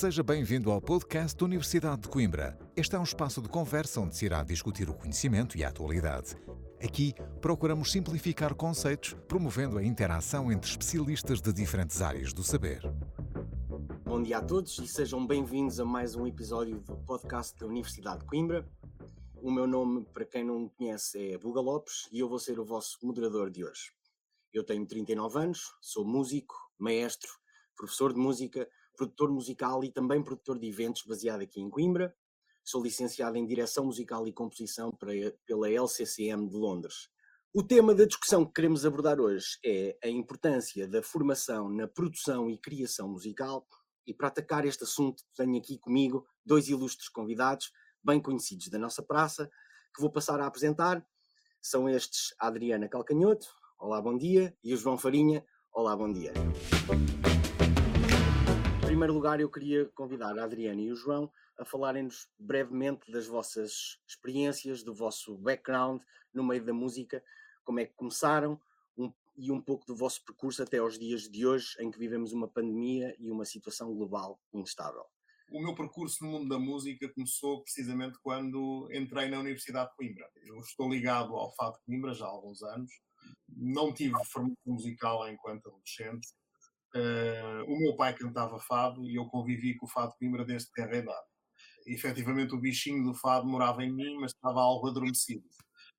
Seja bem-vindo ao podcast da Universidade de Coimbra. Este é um espaço de conversa onde se irá discutir o conhecimento e a atualidade. Aqui procuramos simplificar conceitos, promovendo a interação entre especialistas de diferentes áreas do saber. Bom dia a todos e sejam bem-vindos a mais um episódio do podcast da Universidade de Coimbra. O meu nome, para quem não me conhece, é Buga Lopes e eu vou ser o vosso moderador de hoje. Eu tenho 39 anos, sou músico, maestro, professor de música, produtor musical e também produtor de eventos baseado aqui em Coimbra. Sou licenciado em Direção Musical e Composição pela LCCM de Londres. O tema da discussão que queremos abordar hoje é a importância da formação na produção e criação musical. E para atacar este assunto, tenho aqui comigo dois ilustres convidados, bem conhecidos da nossa praça, que vou passar a apresentar. São estes a Adriana Calcanhoto, olá, bom dia, e o João Farinha, olá, bom dia primeiro lugar, eu queria convidar a Adriana e o João a falarem-nos brevemente das vossas experiências, do vosso background no meio da música, como é que começaram um, e um pouco do vosso percurso até aos dias de hoje, em que vivemos uma pandemia e uma situação global instável. O meu percurso no mundo da música começou precisamente quando entrei na Universidade de Coimbra. Eu estou ligado ao Fado de Coimbra já há alguns anos. Não tive formação musical enquanto adolescente, Uh, o meu pai cantava fado e eu convivi com o fado Coimbra desde terra idade. Efetivamente, o bichinho do fado morava em mim, mas estava algo adormecido.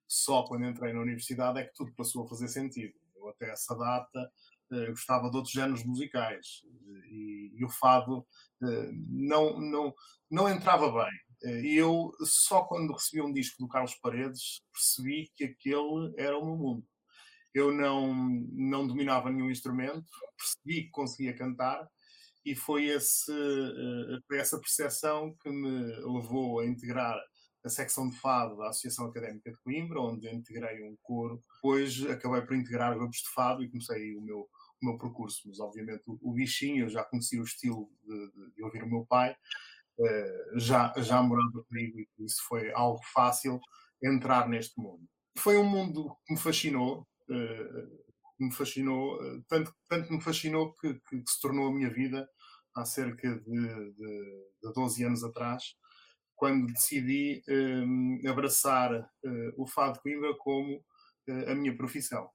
Só quando entrei na universidade é que tudo passou a fazer sentido. Eu, até essa data, uh, gostava de outros géneros musicais e, e o fado uh, não, não, não entrava bem. E eu, só quando recebi um disco do Carlos Paredes, percebi que aquele era o meu mundo eu não, não dominava nenhum instrumento, percebi que conseguia cantar e foi esse, eh, essa percepção que me levou a integrar a secção de fado da Associação Académica de Coimbra, onde integrei um coro. Depois acabei por integrar grupos de fado e comecei o meu, o meu percurso. Mas, obviamente, o, bichinho, eu já conhecia o estilo de, de, de ouvir o meu pai, uh, já, já morava comigo e isso foi algo fácil entrar neste mundo. Foi um mundo que me fascinou, eh, me fascinou, eh, tanto, tanto me fascinou que, que, se tornou a minha vida há cerca de, de, de 12 anos atrás, quando decidi eh, abraçar o Fado Coimbra como a minha profissão.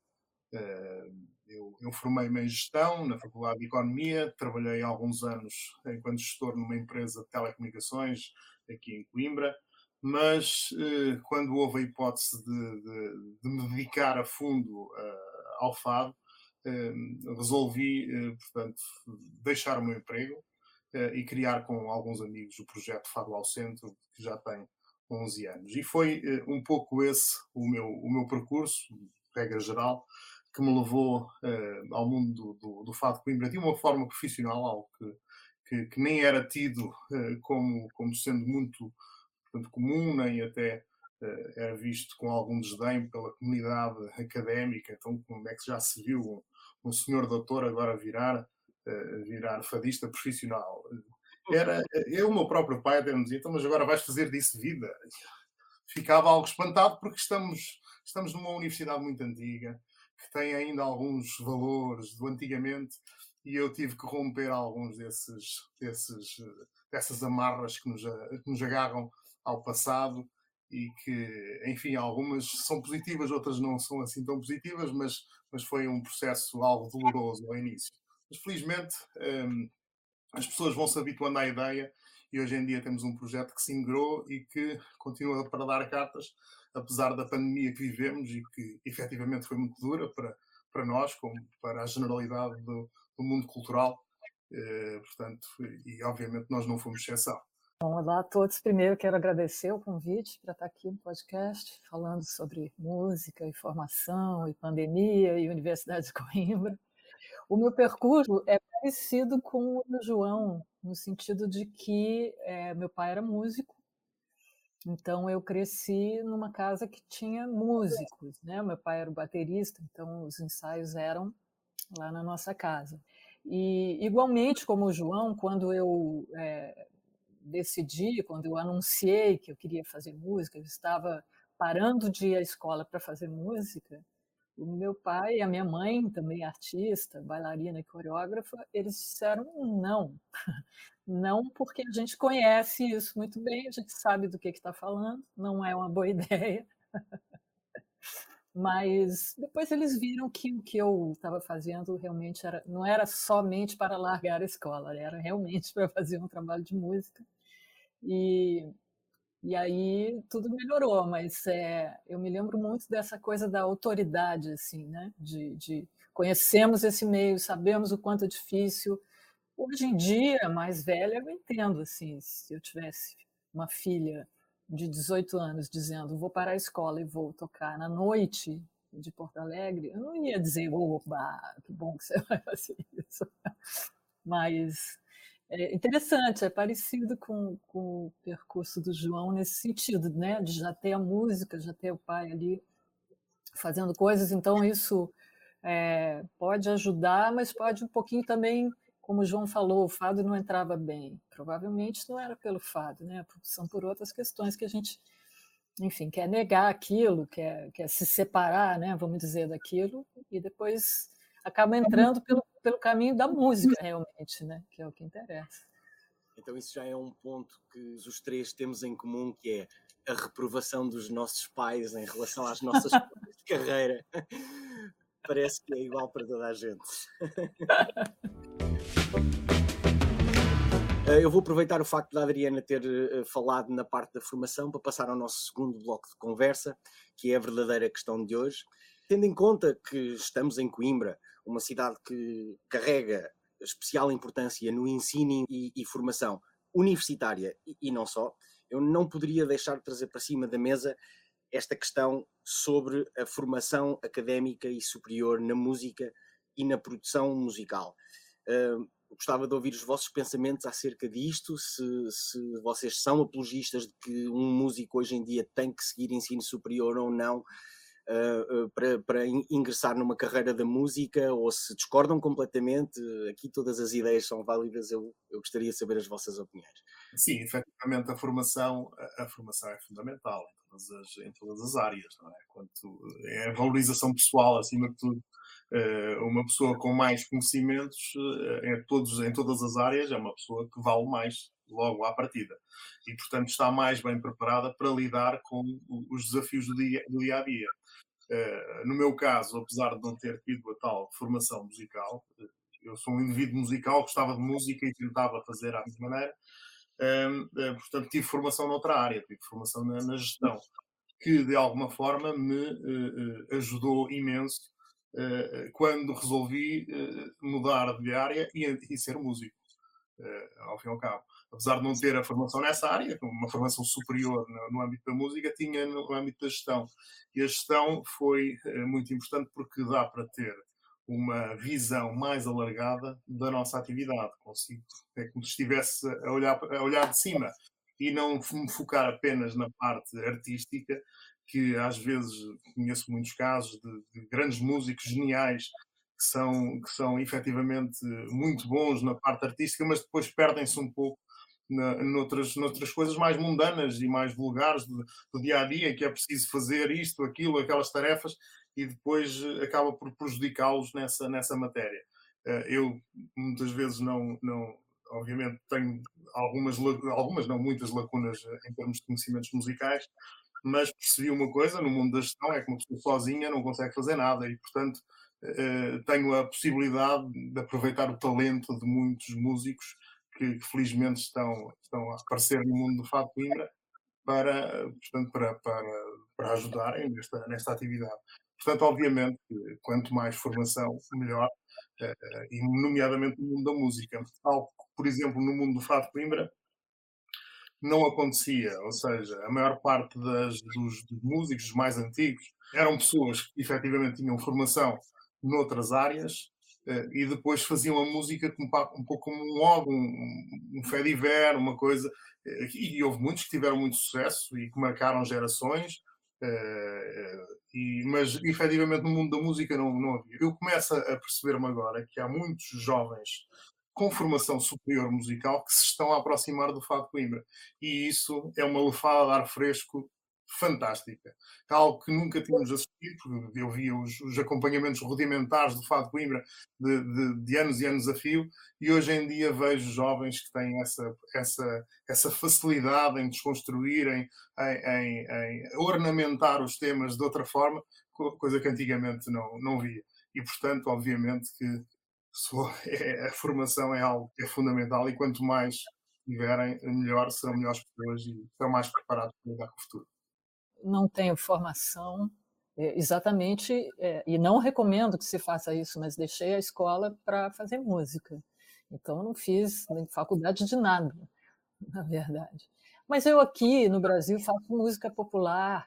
Eu, eu formei-me em gestão na Faculdade de Economia, trabalhei alguns anos enquanto gestor numa empresa de telecomunicações aqui em Coimbra, mas eh, quando houve a hipótese de, de, de me dedicar a fundo ao fado, eh, resolvi, portanto, deixar o meu emprego e criar com alguns amigos o projeto Fado ao Centro, que já tem 11 anos. E foi um pouco esse o meu, o meu percurso, regra geral, que me levou ao mundo do, do, do Fado Coimbra de uma forma profissional, algo que, que, que nem era tido como, como sendo muito portanto, comum, nem até uh, era visto com algum desdém pela comunidade académica. Então, como é que já se viu um, um senhor doutor agora virar, uh, virar fadista profissional? Era, eu, o meu próprio pai, até me dizia, então, mas agora vais fazer disso vida? Ficava algo espantado porque estamos, estamos numa universidade muito antiga, que tem ainda alguns valores do antigamente, e eu tive que romper alguns desses, desses, dessas amarras que nos, que nos agarram ao passado e que, enfim, algumas são positivas, outras não são assim tão positivas, mas, mas foi um processo algo doloroso ao início. Mas felizmente um, as pessoas vão se habituando à ideia e hoje em dia temos um projeto que se ingrou e que continua para dar cartas, apesar da pandemia que vivemos e que efetivamente foi muito dura para, para nós, como para a generalidade do, do mundo cultural. Uh, portanto, e obviamente nós não fomos exceção. Bom, olá a todos. Primeiro quero agradecer o convite para estar aqui no podcast falando sobre música e formação e pandemia e Universidade de Coimbra. O meu percurso é parecido com o do João, no sentido de que é, meu pai era músico, então eu cresci numa casa que tinha músicos, né? Meu pai era baterista, então os ensaios eram lá na nossa casa. E igualmente como o João, quando eu é, decidi, quando eu anunciei que eu queria fazer música, eu estava parando de ir à escola para fazer música, O meu pai e a minha mãe, também artista, bailarina e coreógrafa, eles disseram não. Não porque a gente conhece isso muito bem, a gente sabe do que está falando, não é uma boa ideia. Mas depois eles viram que o que eu estava fazendo realmente era, não era somente para largar a escola, era realmente para fazer um trabalho de música. E e aí tudo melhorou, mas é, eu me lembro muito dessa coisa da autoridade, assim, né? De, de conhecemos esse meio, sabemos o quanto é difícil. Hoje em dia, mais velha, eu entendo, assim, se eu tivesse uma filha de 18 anos dizendo vou parar a escola e vou tocar na noite de Porto Alegre, eu não ia dizer, oba, que bom que você vai fazer isso. Mas é interessante, é parecido com, com o percurso do João nesse sentido, né? De já ter a música, já ter o pai ali fazendo coisas, então isso é, pode ajudar, mas pode um pouquinho também, como o João falou, o fado não entrava bem. Provavelmente não era pelo fado, né? São por outras questões que a gente, enfim, quer negar aquilo, quer, quer se separar, né? Vamos dizer, daquilo, e depois acaba entrando pelo pelo caminho da música, realmente, né? que é o que interessa. Então, isso já é um ponto que os três temos em comum, que é a reprovação dos nossos pais em relação às nossas de carreira. Parece que é igual para toda a gente. Eh, eu vou aproveitar o facto da Adriana ter eh, falado na parte da formação para passar ao nosso segundo bloco de conversa, que é a verdadeira questão de hoje. Tendo em conta que estamos em Coimbra, uma cidade que carrega especial importância no ensino e, e formação universitária e, e, não só, eu não poderia deixar de trazer para cima da mesa esta questão sobre a formação académica e superior na música e na produção musical. Uh, gostava de ouvir os vossos pensamentos acerca disto, se, se vocês são apologistas de que um músico hoje em dia tem que seguir ensino superior ou não, uh, para, para ingressar numa carreira da música ou se discordam completamente. Aqui todas as ideias são válidas, eu, eu gostaria de saber as vossas opiniões. Sim, efetivamente a formação, a, formação é fundamental em todas as, em todas as áreas, não é? Quanto, é a valorização pessoal acima de tudo. Uma pessoa com mais conhecimentos em, todos, em todas as áreas é uma pessoa que vale mais logo à partida e portanto está mais bem preparada para lidar com os desafios do dia, do dia a dia. Eh, no meu caso, apesar de não ter tido a tal formação musical, eh, eu sou um indivíduo musical, gostava de música e tentava fazer à minha maneira. Eh, portanto, tive formação noutra área, tive formação na, na gestão, que de alguma forma me ajudou imenso quando resolvi mudar de área e, e ser músico, ao fim e ao cabo apesar de não ter a formação nessa área, uma formação superior no, no, âmbito da música, tinha no âmbito da gestão. E a gestão foi é, muito importante porque dá para ter uma visão mais alargada da nossa atividade. Consigo, é como se estivesse a olhar, a olhar de cima e não me focar apenas na parte artística, que às vezes conheço muitos casos de, de grandes músicos geniais que são, que são efetivamente muito bons na parte artística, mas depois perdem-se um pouco na, noutras, noutras coisas mais mundanas e mais vulgares do, do, dia a dia, que é preciso fazer isto, aquilo, aquelas tarefas, e depois eh, acaba por prejudicá-los nessa, nessa matéria. Eh, eu muitas vezes não, não obviamente tenho algumas, algumas, não muitas lacunas eh, em termos de conhecimentos musicais, mas percebi uma coisa no mundo da gestão é que uma pessoa sozinha não consegue fazer nada e, portanto, tenho a possibilidade de aproveitar o talento de muitos músicos que, que, felizmente estão, estão a aparecer no mundo do Fado Coimbra para, portanto, para, para, para ajudarem nesta, nesta atividade. Portanto, obviamente, quanto mais formação, melhor, eh, e nomeadamente no mundo da música. Algo por exemplo, no mundo do Fado Coimbra, não acontecia, ou seja, a maior parte das, dos, dos músicos mais antigos eram pessoas que efetivamente tinham formação noutras áreas e depois faziam a música um, pouco como um hobby, um, um diver, uma coisa. Uh, e, houve muitos que tiveram muito sucesso e que marcaram gerações, uh, e, mas efetivamente no mundo da música não, não havia. Eu começo a perceber-me agora que há muitos jovens com formação superior musical que se estão a aproximar do Fado Coimbra. E isso é uma lefada de ar fresco fantástica. Algo que nunca tínhamos assistido, porque eu via os, os acompanhamentos rudimentares do Fado Coimbra de, de, de, anos e anos a fio, e hoje em dia vejo jovens que têm essa, essa, essa facilidade em desconstruírem, em, em, em ornamentar os temas de outra forma, coisa que antigamente não, não via. E, portanto, obviamente que é, a formação é algo que é fundamental e quanto mais tiverem, melhor serão melhores pessoas e serão mais preparados para lidar com o futuro não tenho formação é, exatamente, é, e não recomendo que se faça isso, mas deixei a escola para fazer música. Então, não fiz faculdade de nada, na verdade. Mas eu aqui no Brasil faço música popular,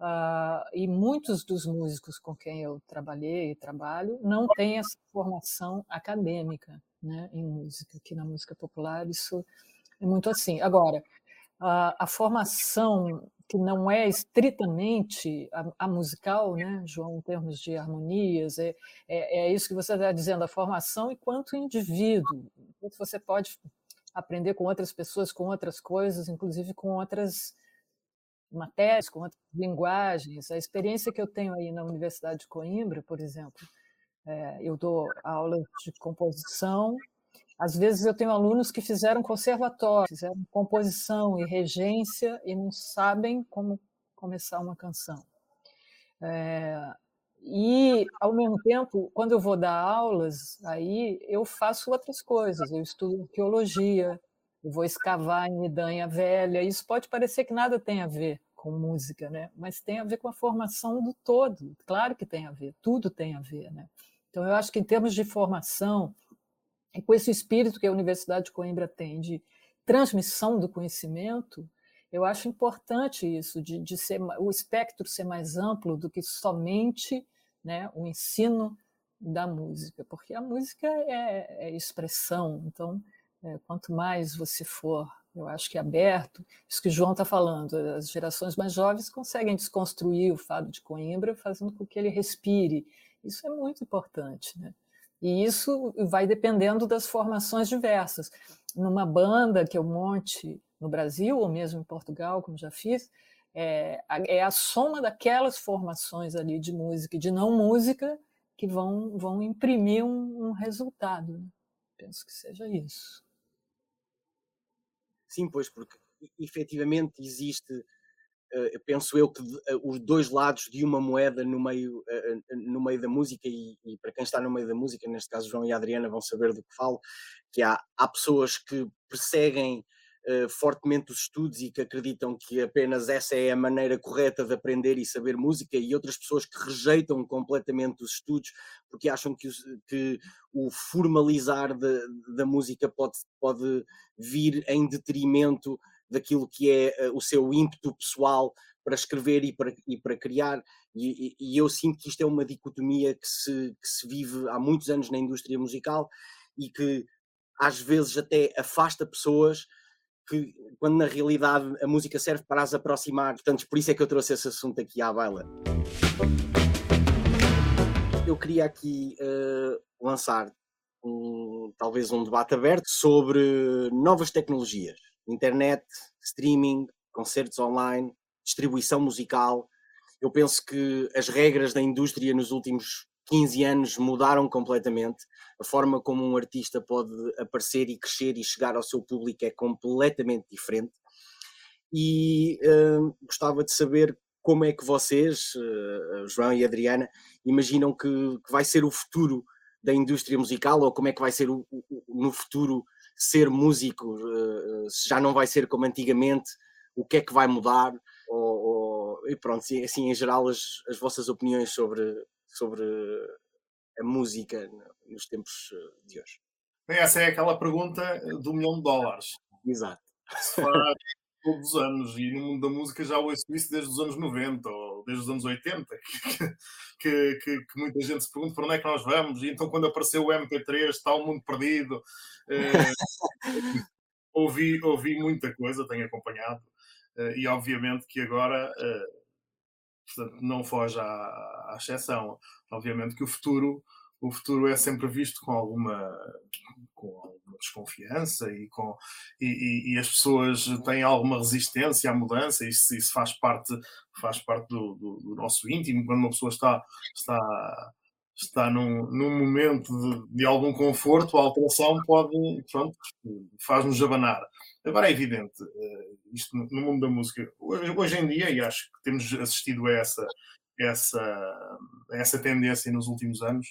uh, e muitos dos músicos com quem eu trabalhei e trabalho não têm essa formação acadêmica né, em música. Aqui na música popular, isso é muito assim. Agora, uh, a formação que não é estritamente a, a, musical, né, João, em termos de harmonias, é, é, é isso que você está dizendo, a formação enquanto indivíduo. Você pode aprender com outras pessoas, com outras coisas, inclusive com outras matérias, com outras linguagens. A experiência que eu tenho aí na Universidade de Coimbra, por exemplo, é, eu dou aula de composição às vezes eu tenho alunos que fizeram conservatório, fizeram composição e regência e não sabem como começar uma canção. É, e, ao mesmo tempo, quando eu vou dar aulas, aí eu faço outras coisas. Eu estudo arqueologia, eu vou escavar em Midanha Velha. Isso pode parecer que nada tem a ver com música, né? mas tem a ver com a formação do todo. Claro que tem a ver, tudo tem a ver. Né? Então, eu acho que, em termos de formação, e com esse espírito que a Universidade de Coimbra tem de transmissão do conhecimento, eu acho importante isso, de, de ser o espectro ser mais amplo do que somente né, o ensino da música, porque a música é, é expressão, então, é, quanto mais você for, eu acho que aberto, isso que o João está falando, as gerações mais jovens conseguem desconstruir o fado de Coimbra, fazendo com que ele respire, isso é muito importante, né? E isso vai dependendo das formações diversas. Numa banda que eu monte no Brasil, ou mesmo em Portugal, como já fiz, é a, é a soma daquelas formações ali de música e de não música que vão, vão imprimir um, um resultado. Né? Penso que seja isso. Sim, pois, porque efetivamente existe penso eu que uh, os dois lados de uma moeda no meio, uh, no meio da música, e, e, para quem está no meio da música, neste caso João e Adriana vão saber do que falo, que há, há pessoas que perseguem fortemente os estudos e que acreditam que apenas essa é a maneira correta de aprender e saber música, e outras pessoas que rejeitam completamente os estudos porque acham que, os, que o formalizar de, da música pode, pode vir em detrimento daquilo que é uh, o seu ímpeto pessoal para escrever e para, e para criar, e, e, eu sinto que isto é uma dicotomia que se, que se vive há muitos anos na indústria musical e que às vezes até afasta pessoas que, quando na realidade a música serve para as aproximar. Portanto, por isso é que eu trouxe esse assunto aqui à baila. Eu queria aqui uh, lançar um, talvez um debate aberto sobre novas tecnologias internet, streaming, concertos online, distribuição musical. Eu penso que as regras da indústria nos últimos 15 anos mudaram completamente. A forma como um artista pode aparecer e crescer e chegar ao seu público é completamente diferente. E uh, gostava de saber como é que vocês, uh, João e Adriana, imaginam que, que, vai ser o futuro da indústria musical ou como é que vai ser o, o, no futuro ser músico, uh, se já não vai ser como antigamente, o que é que vai mudar, ou, ou, e pronto, assim, assim em geral as, as vossas opiniões sobre, sobre a música nos tempos eh, de hoje. Essa é aquela pergunta do milhão de dólares. Exato. Se faz todos os anos, e no mundo da música já ouço isso desde os anos 90 ou desde os anos 80, que, que, que, muita gente se pergunta para onde é que nós vamos, e então quando apareceu o MP3 está o mundo perdido. Eh, ouvi, ouvi muita coisa, tenho acompanhado, eh, e obviamente que agora eh, portanto, não foge à, à exceção. Obviamente que o futuro o futuro é sempre visto com alguma, com alguma desconfiança e, com, e, e, as pessoas têm alguma resistência à mudança, isso, isso faz parte, faz parte do, do, do, nosso íntimo, quando uma pessoa está, está, está num, num momento de, de algum conforto, a alteração pode, pronto, faz-nos abanar. Agora é evidente, eh, isto no mundo da música, hoje em dia, e acho que temos assistido a essa, essa, essa tendência nos últimos anos,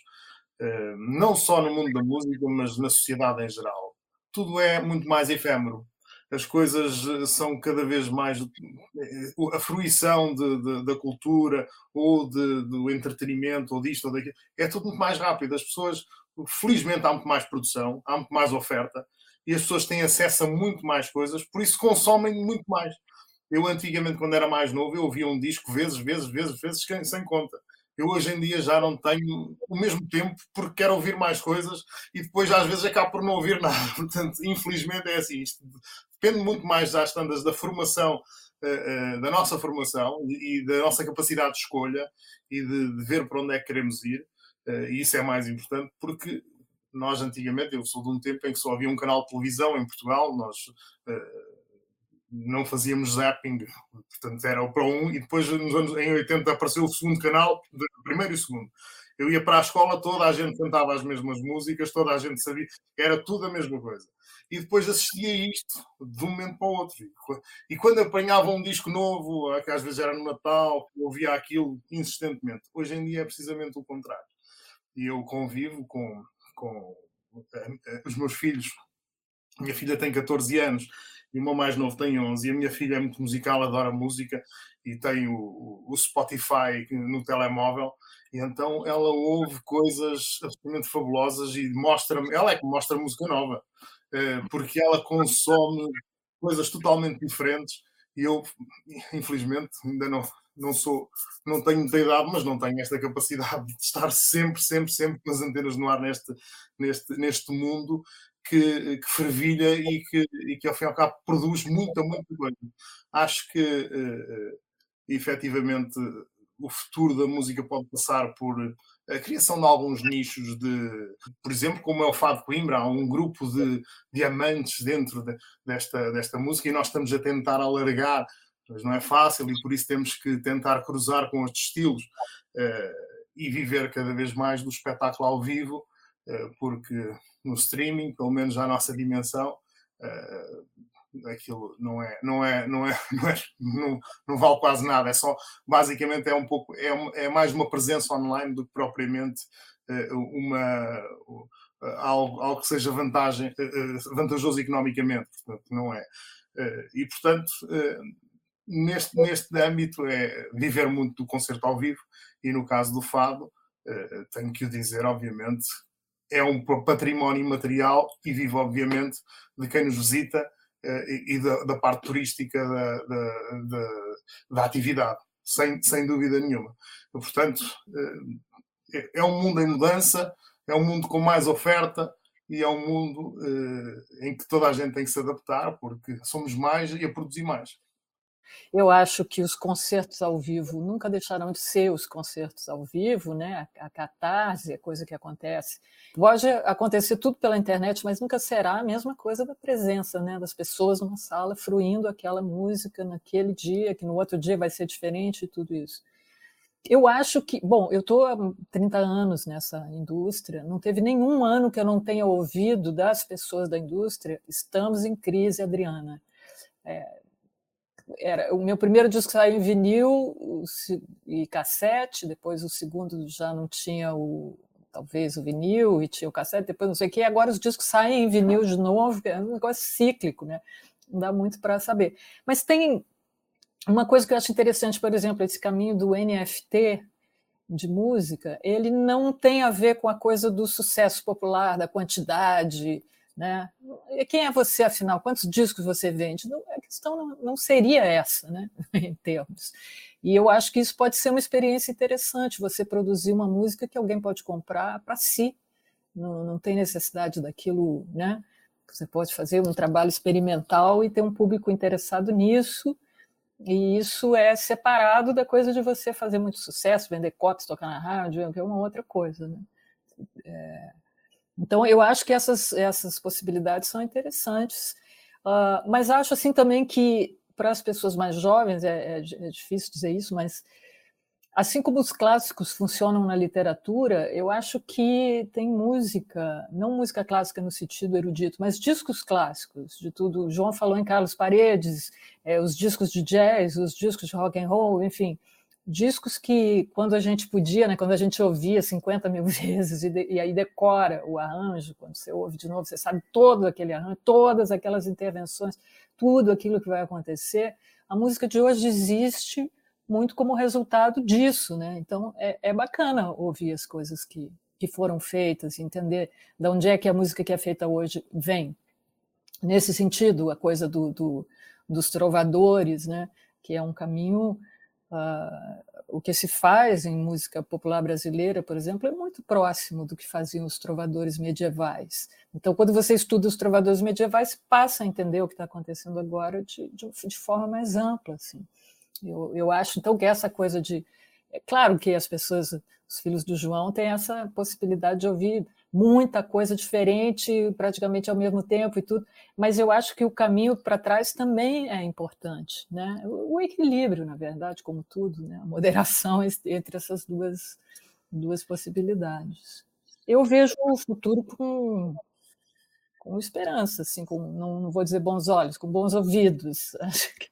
não só no mundo da música, mas na sociedade em geral. Tudo é muito mais efêmero. As coisas eh, são cada vez mais. Eh, a fruição de, de, da cultura, ou de, do entretenimento, ou disto ou daquilo, é tudo muito mais rápido. As pessoas, felizmente, há muito mais produção, há muito mais oferta, e as pessoas têm acesso a muito mais coisas, por isso consomem muito mais. Eu, antigamente, quando era mais novo, eu ouvia um disco vezes, vezes, vezes, vezes, sem conta. Eu hoje em dia já não tenho o mesmo tempo porque quero ouvir mais coisas e depois às vezes acabo por não ouvir nada. Portanto, infelizmente é assim. Isto depende muito mais das tandas da formação, uh, uh, da nossa formação e, da nossa capacidade de escolha e de, de, ver para onde é que queremos ir. Uh, e isso é mais importante porque nós antigamente, eu sou de um tempo em que só havia um canal de televisão em Portugal, nós não fazíamos zapping, portanto era o Pro 1 e depois nos anos em 80 apareceu o segundo canal, primeiro e segundo. Eu ia para a escola, toda a gente cantava as mesmas músicas, toda a gente sabia, era tudo a mesma coisa. E depois assistia isto de um momento para o outro. E quando apanhava um disco novo, que às vezes era no Natal, ouvia aquilo insistentemente. Hoje em dia é precisamente o contrário. E eu convivo com, com eh, os meus filhos. Minha filha tem 14 anos e o meu mais novo tem 11, e a minha filha é muito musical, adora música, e tem o, o Spotify no telemóvel, e então ela ouve coisas absolutamente fabulosas e mostra ela é que mostra música nova, eh, porque ela consome coisas totalmente diferentes, e eu, infelizmente, ainda não, não sou, não tenho muita idade, mas não tenho esta capacidade de estar sempre, sempre, sempre com as antenas no ar neste, neste, neste mundo que, que fervilha e que, e que, ao fim e ao cabo, produz muita, muita coisa. Acho que, uh, efetivamente, o futuro da música pode passar por a criação de alguns nichos de, por exemplo, como é o Fado Coimbra, há um grupo de diamantes dentro de, desta, desta música e nós estamos a tentar alargar, mas não é fácil e por isso temos que tentar cruzar com outros estilos uh, e viver cada vez mais do espetáculo ao vivo, porque no streaming, pelo menos à nossa dimensão, uh, aquilo não é, não é, não é, não, é não, não, vale quase nada. É só, basicamente, é um pouco, é, é mais uma presença online do que propriamente uh, uma algo, algo que seja vantagem, vantajoso economicamente. Portanto, não é. e portanto neste, neste âmbito é viver muito do concerto ao vivo e no caso do fado tenho que o dizer obviamente é um património material e vive, obviamente, de quem nos visita uh, e, e da, da, parte turística da, da, da, da, atividade, sem, sem dúvida nenhuma. Portanto, uh, é um mundo em mudança, é um mundo com mais oferta e é um mundo uh, em que toda a gente tem que se adaptar, porque somos mais e a produzir mais. Eu acho que os concertos ao vivo nunca deixarão de ser os concertos ao vivo, né? A catarse, a coisa que acontece. Pode acontecer tudo pela internet, mas nunca será a mesma coisa da presença, né? Das pessoas numa sala fruindo aquela música naquele dia, que no outro dia vai ser diferente e tudo isso. Eu acho que, bom, eu estou há 30 anos nessa indústria, não teve nenhum ano que eu não tenha ouvido das pessoas da indústria, estamos em crise, Adriana. É, era o meu primeiro disco saiu em vinil e cassete, depois o segundo já não tinha o talvez o vinil e tinha o cassete, depois não sei o que, agora os discos saem em vinil de novo, é um negócio cíclico, né? Não dá muito para saber. Mas tem uma coisa que eu acho interessante, por exemplo, esse caminho do NFT de música, ele não tem a ver com a coisa do sucesso popular, da quantidade, né? Quem é você, afinal? Quantos discos você vende? Não, a questão não, seria essa, né? em termos. E eu acho que isso pode ser uma experiência interessante, você produzir uma música que alguém pode comprar para si. Não, não tem necessidade daquilo, né? Você pode fazer um trabalho experimental e ter um público interessado nisso, e isso é separado da coisa de você fazer muito sucesso, vender cotas, tocar na rádio, é uma outra coisa, né? É, então, eu acho que essas, essas possibilidades são interessantes, uh, mas acho assim também que para as pessoas mais jovens, é, é, é, difícil dizer isso, mas assim como os clássicos funcionam na literatura, eu acho que tem música, não música clássica no sentido erudito, mas discos clássicos de tudo. O João falou em Carlos Paredes, é, os discos de jazz, os discos de rock and roll, enfim discos que, quando a gente podia, né, quando a gente ouvia 50 mil vezes e, de, e, aí decora o arranjo, quando você ouve de novo, você sabe todo aquele arranjo, todas aquelas intervenções, tudo aquilo que vai acontecer. A música de hoje existe muito como resultado disso, né? Então é, é bacana ouvir as coisas que, que foram feitas, entender de onde é que a música que é feita hoje vem. Nesse sentido, a coisa do, do dos trovadores, né? Que é um caminho Uh, o que se faz em música popular brasileira, por exemplo, é muito próximo do que faziam os trovadores medievais. Então, quando você estuda os trovadores medievais, passa a entender o que está acontecendo agora de, de, de, forma mais ampla. Assim. Eu, eu acho, então, que essa coisa de. É claro que as pessoas, os filhos do João, têm essa possibilidade de ouvir muita coisa diferente, praticamente ao mesmo tempo e tudo, mas eu acho que o caminho para trás também é importante, né? O equilíbrio, na verdade, como tudo, né? A moderação entre essas duas duas possibilidades. Eu vejo o futuro com com esperança, assim, com não, não vou dizer bons olhos, com bons ouvidos. Acho que,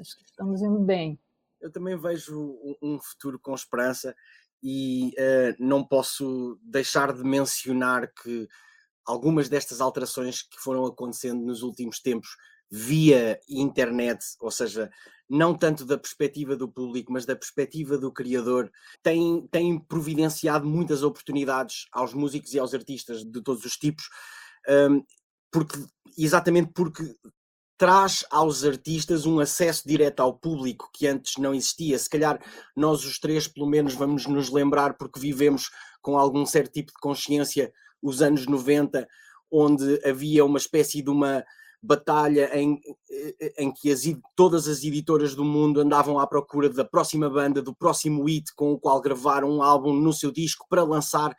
acho que estamos indo bem. Eu também vejo um futuro com esperança e uh, não posso deixar de mencionar que algumas destas alterações que foram acontecendo nos últimos tempos via internet, ou seja, não tanto da perspectiva do público, mas da perspectiva do criador, têm, têm providenciado muitas oportunidades aos músicos e aos artistas de todos os tipos, um, porque, exatamente porque traz aos artistas um acesso direto ao público que antes não existia. Se calhar nós os três, pelo menos, vamos nos lembrar, porque vivemos com algum certo tipo de consciência os anos 90, onde havia uma espécie de uma batalha em, em que as, todas as editoras do mundo andavam à procura da próxima banda, do próximo hit com o qual gravar um álbum no seu disco para lançar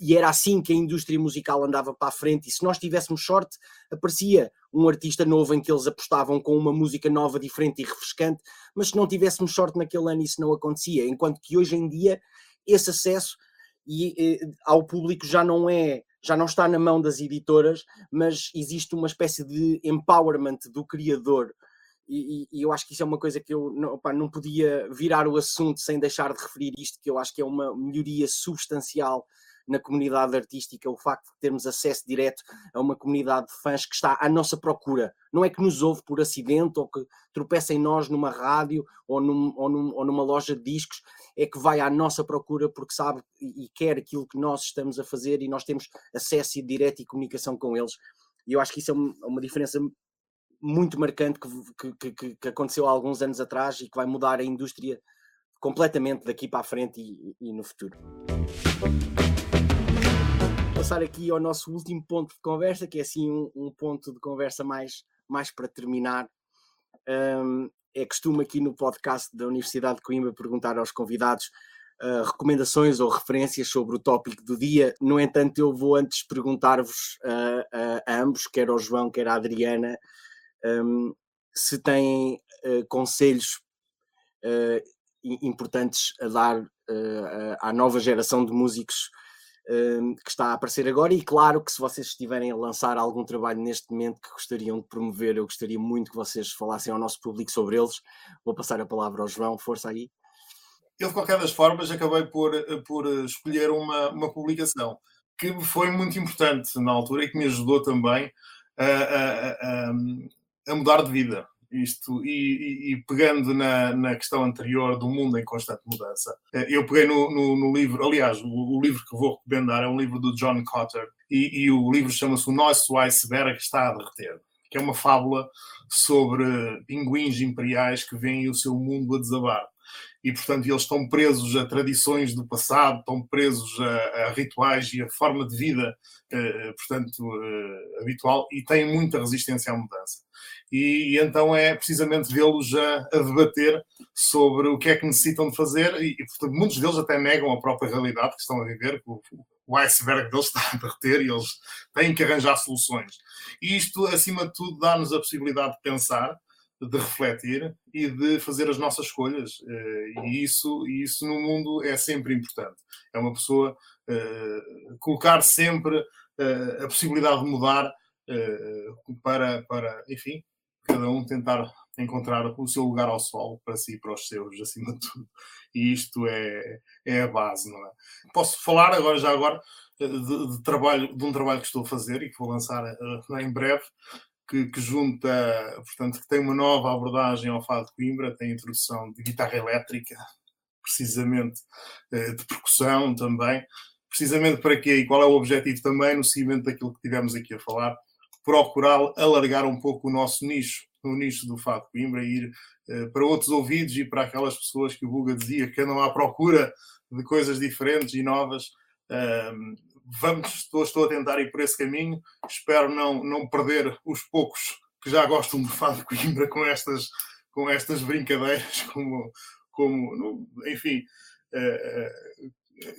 e era assim que a indústria musical andava para a frente. E se nós tivéssemos sorte, aparecia um artista novo em que eles apostavam com uma música nova, diferente e refrescante. Mas se não tivéssemos sorte naquele ano, isso não acontecia. Enquanto que hoje em dia, esse acesso e, e, ao público já não é. Já não está na mão das editoras, mas existe uma espécie de empowerment do criador, e, e, eu acho que isso é uma coisa que eu não, opa, não podia virar o assunto sem deixar de referir isto, que eu acho que é uma melhoria substancial na comunidade artística o facto de termos acesso direto a uma comunidade de fãs que está à nossa procura. Não é que nos ouve por acidente ou que tropeça em nós numa rádio ou, num, ou, num, ou numa loja de discos, é que vai à nossa procura porque sabe e, quer aquilo que nós estamos a fazer e nós temos acesso direto e comunicação com eles. E eu acho que isso é uma, uma diferença muito marcante que, que, que, que, aconteceu há alguns anos atrás e que vai mudar a indústria completamente daqui para a frente e, e no futuro passar aqui ao nosso último ponto de conversa, que é assim um, um ponto de conversa mais, mais para terminar. Um, é costume aqui no podcast da Universidade de Coimbra perguntar aos convidados uh, recomendações ou referências sobre o tópico do dia. No entanto, eu vou antes perguntar-vos uh, uh, a ambos, quer ao João, quer à Adriana, um, se têm uh, conselhos importantes a dar à nova geração de músicos Hum, que está a aparecer agora. E claro que se vocês estiverem a lançar algum trabalho neste momento que gostariam de promover, eu gostaria muito que vocês falassem ao nosso público sobre eles. Vou passar a palavra ao João, força aí. Eu, de qualquer das formas, acabei por, por escolher uma, uma publicação que foi muito importante na altura e que me ajudou também a, a, a, a mudar de vida isto e, e, e pegando na, na, questão anterior do mundo em constante mudança, eh, eu peguei no, no, no livro, aliás, o, o, livro que vou recomendar é um livro do John Cotter e, e o livro chama-se O Nosso Iceberg está a derreter, que é uma fábula sobre pinguins imperiais que veem o seu mundo a desabar. E, portanto, eles estão presos a tradições do passado, estão presos a, a rituais e a forma de vida, uh, portanto, uh, habitual e têm muita resistência à mudança. E, e então é precisamente vê-los a, a, debater sobre o que é que necessitam de fazer e, e, portanto, muitos deles até negam a própria realidade que estão a viver, o, o iceberg deles está a derreter e eles têm que arranjar soluções. E isto, acima de tudo, dá-nos a possibilidade de pensar de refletir e de fazer as nossas escolhas. Eh, e isso, isso no mundo é sempre importante. É uma pessoa uh, colocar sempre uh, a possibilidade de mudar para, para, enfim, cada um tentar encontrar o seu lugar ao sol para si e para os seus, acima de tudo. E isto é, é a base, não é? Posso falar agora, já agora, de, de, trabalho, de um trabalho que estou a fazer e que vou lançar em breve, que, que, junta, portanto, que tem uma nova abordagem ao fado de Coimbra, tem a introdução de guitarra elétrica, precisamente eh, de percussão também, precisamente para quê? E qual é o objetivo também? No seguimento daquilo que tivemos aqui a falar, procurar alargar um pouco o nosso nicho, o nicho do fado de Coimbra, e ir eh, para outros ouvidos e para aquelas pessoas que o Buga dizia que andam à procura de coisas diferentes e novas, vamos, estou, estou a tentar ir por esse caminho. Espero não, não perder os poucos que já gostam do Fado Coimbra com estas, com estas brincadeiras, como, como enfim, uh,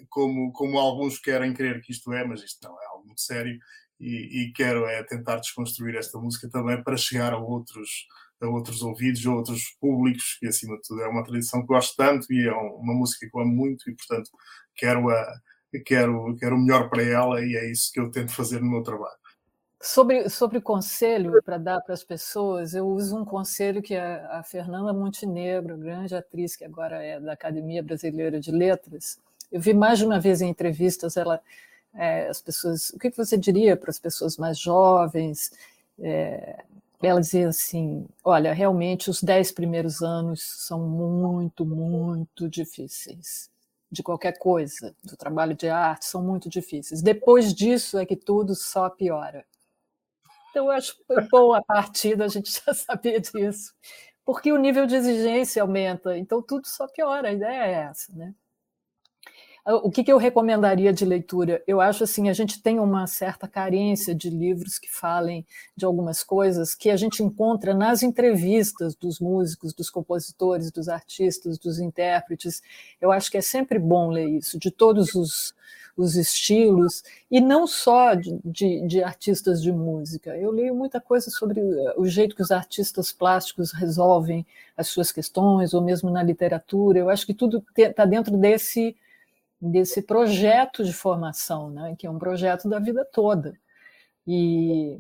como, como alguns querem crer que isto é, mas isto não é algo muito sério. E, e, quero é tentar desconstruir esta música também para chegar a outros a outros ouvidos, a outros públicos, que acima de tudo é uma tradição que gosto tanto e é uma música que eu amo muito e portanto quero a, quero, quero o melhor para ela e é isso que eu tento fazer no meu trabalho. Sobre, sobre conselho para dar para as pessoas, eu uso um conselho que a, a Fernanda Montenegro, grande atriz que agora é da Academia Brasileira de Letras, eu vi mais de uma vez em entrevistas ela, é, as pessoas, o que você diria para as pessoas mais jovens? É, ela dizia assim: olha, realmente os dez primeiros anos são muito, muito difíceis de qualquer coisa, do trabalho de arte, são muito difíceis. Depois disso é que tudo só piora. Então, eu acho boa a partida, a gente já sabia disso, porque o nível de exigência aumenta, então tudo só piora, a ideia é essa, né? O que, que eu recomendaria de leitura? Eu acho assim, a gente tem uma certa carência de livros que falem de algumas coisas que a gente encontra nas entrevistas dos músicos, dos compositores, dos artistas, dos intérpretes. Eu acho que é sempre bom ler isso, de todos os, os estilos, e não só de, de, de, artistas de música. Eu leio muita coisa sobre o jeito que os artistas plásticos resolvem as suas questões, ou mesmo na literatura. Eu acho que tudo está dentro desse desse projeto de formação, né, que é um projeto da vida toda. E,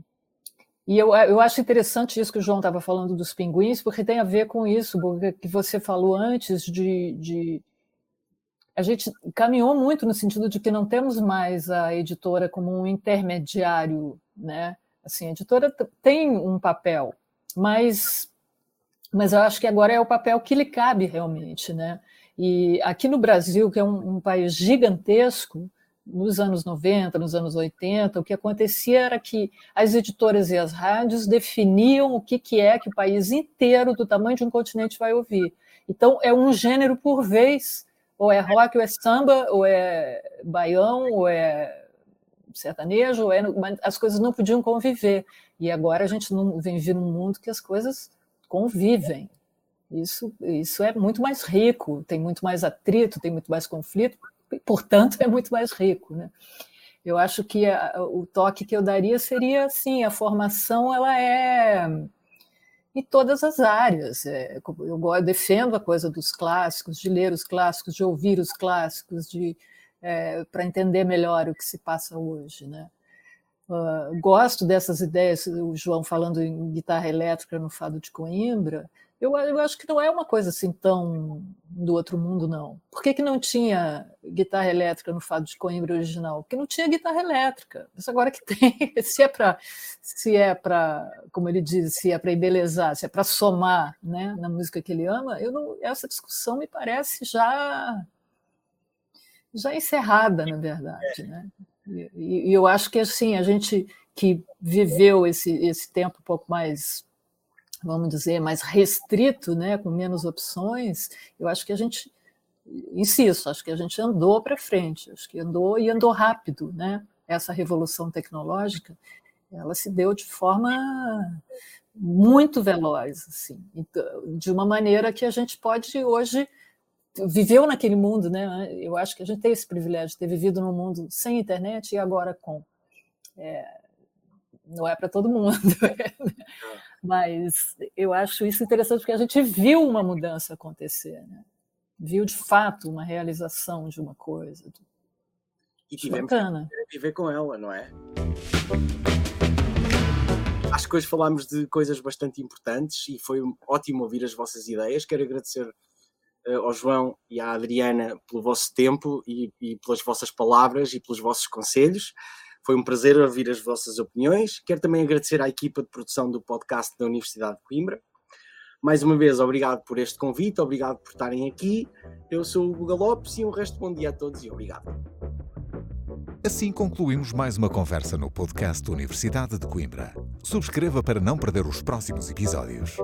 e eu, eu acho interessante isso que o João estava falando dos pinguins, porque tem a ver com isso que você falou antes de, de a gente caminhou muito no sentido de que não temos mais a editora como um intermediário, né? Assim, a editora tem um papel, mas mas eu acho que agora é o papel que lhe cabe realmente, né? E aqui no Brasil, que é um, um, país gigantesco, nos anos 90, nos anos 80, o que acontecia era que as editoras e as rádios definiam o que, que é que o país inteiro, do tamanho de um continente, vai ouvir. Então, é um gênero por vez, ou é rock, ou é samba, ou é baião, ou é sertanejo, ou é... as coisas não podiam conviver. E agora a gente não vem vir num mundo que as coisas convivem. Isso, isso é muito mais rico, tem muito mais atrito, tem muito mais conflito, portanto, é muito mais rico. Né? Eu acho que a, o toque que eu daria seria assim: a formação ela é em todas as áreas. É, eu, eu, defendo a coisa dos clássicos, de ler os clássicos, de ouvir os clássicos, de é, para entender melhor o que se passa hoje, né? Uh, gosto dessas ideias, o João falando em guitarra elétrica no Fado de Coimbra, eu, eu, acho que não é uma coisa assim tão do outro mundo, não. Por que, que não tinha guitarra elétrica no Fado de Coimbra original? Porque não tinha guitarra elétrica. Mas agora que tem, se é para, se é para, como ele diz, se é para embelezar, se é para somar, né, na música que ele ama, eu não, essa discussão me parece já já encerrada, na verdade, né? E, e eu acho que assim a gente que viveu esse esse tempo um pouco mais vamos dizer, mais restrito, né, com menos opções, eu acho que a gente, insisto, acho que a gente andou para frente, acho que andou e andou rápido, né? Essa revolução tecnológica, ela se deu de forma muito veloz, assim, então, de uma maneira que a gente pode hoje viveu naquele mundo, né? Eu acho que a gente tem esse privilégio de ter vivido num mundo sem internet e agora com. É, não é para todo mundo, né? Mas eu acho isso interessante porque a gente viu uma mudança acontecer, né? viu de fato uma realização de uma coisa. E tivemos Bacana. que viver com ela, não é? Acho que hoje falámos de coisas bastante importantes e foi ótimo ouvir as vossas ideias. Quero agradecer uh, ao João e à Adriana pelo vosso tempo e, e pelas vossas palavras e pelos vossos conselhos. Foi um prazer ouvir as vossas opiniões. Quero também agradecer à equipa de produção do podcast da Universidade de Coimbra. Mais uma vez, obrigado por este convite, obrigado por estarem aqui. Eu sou o Guga Lopes e o resto bom dia a todos e obrigado. Assim concluímos mais uma conversa no podcast da Universidade de Coimbra. Subscreva para não perder os próximos episódios.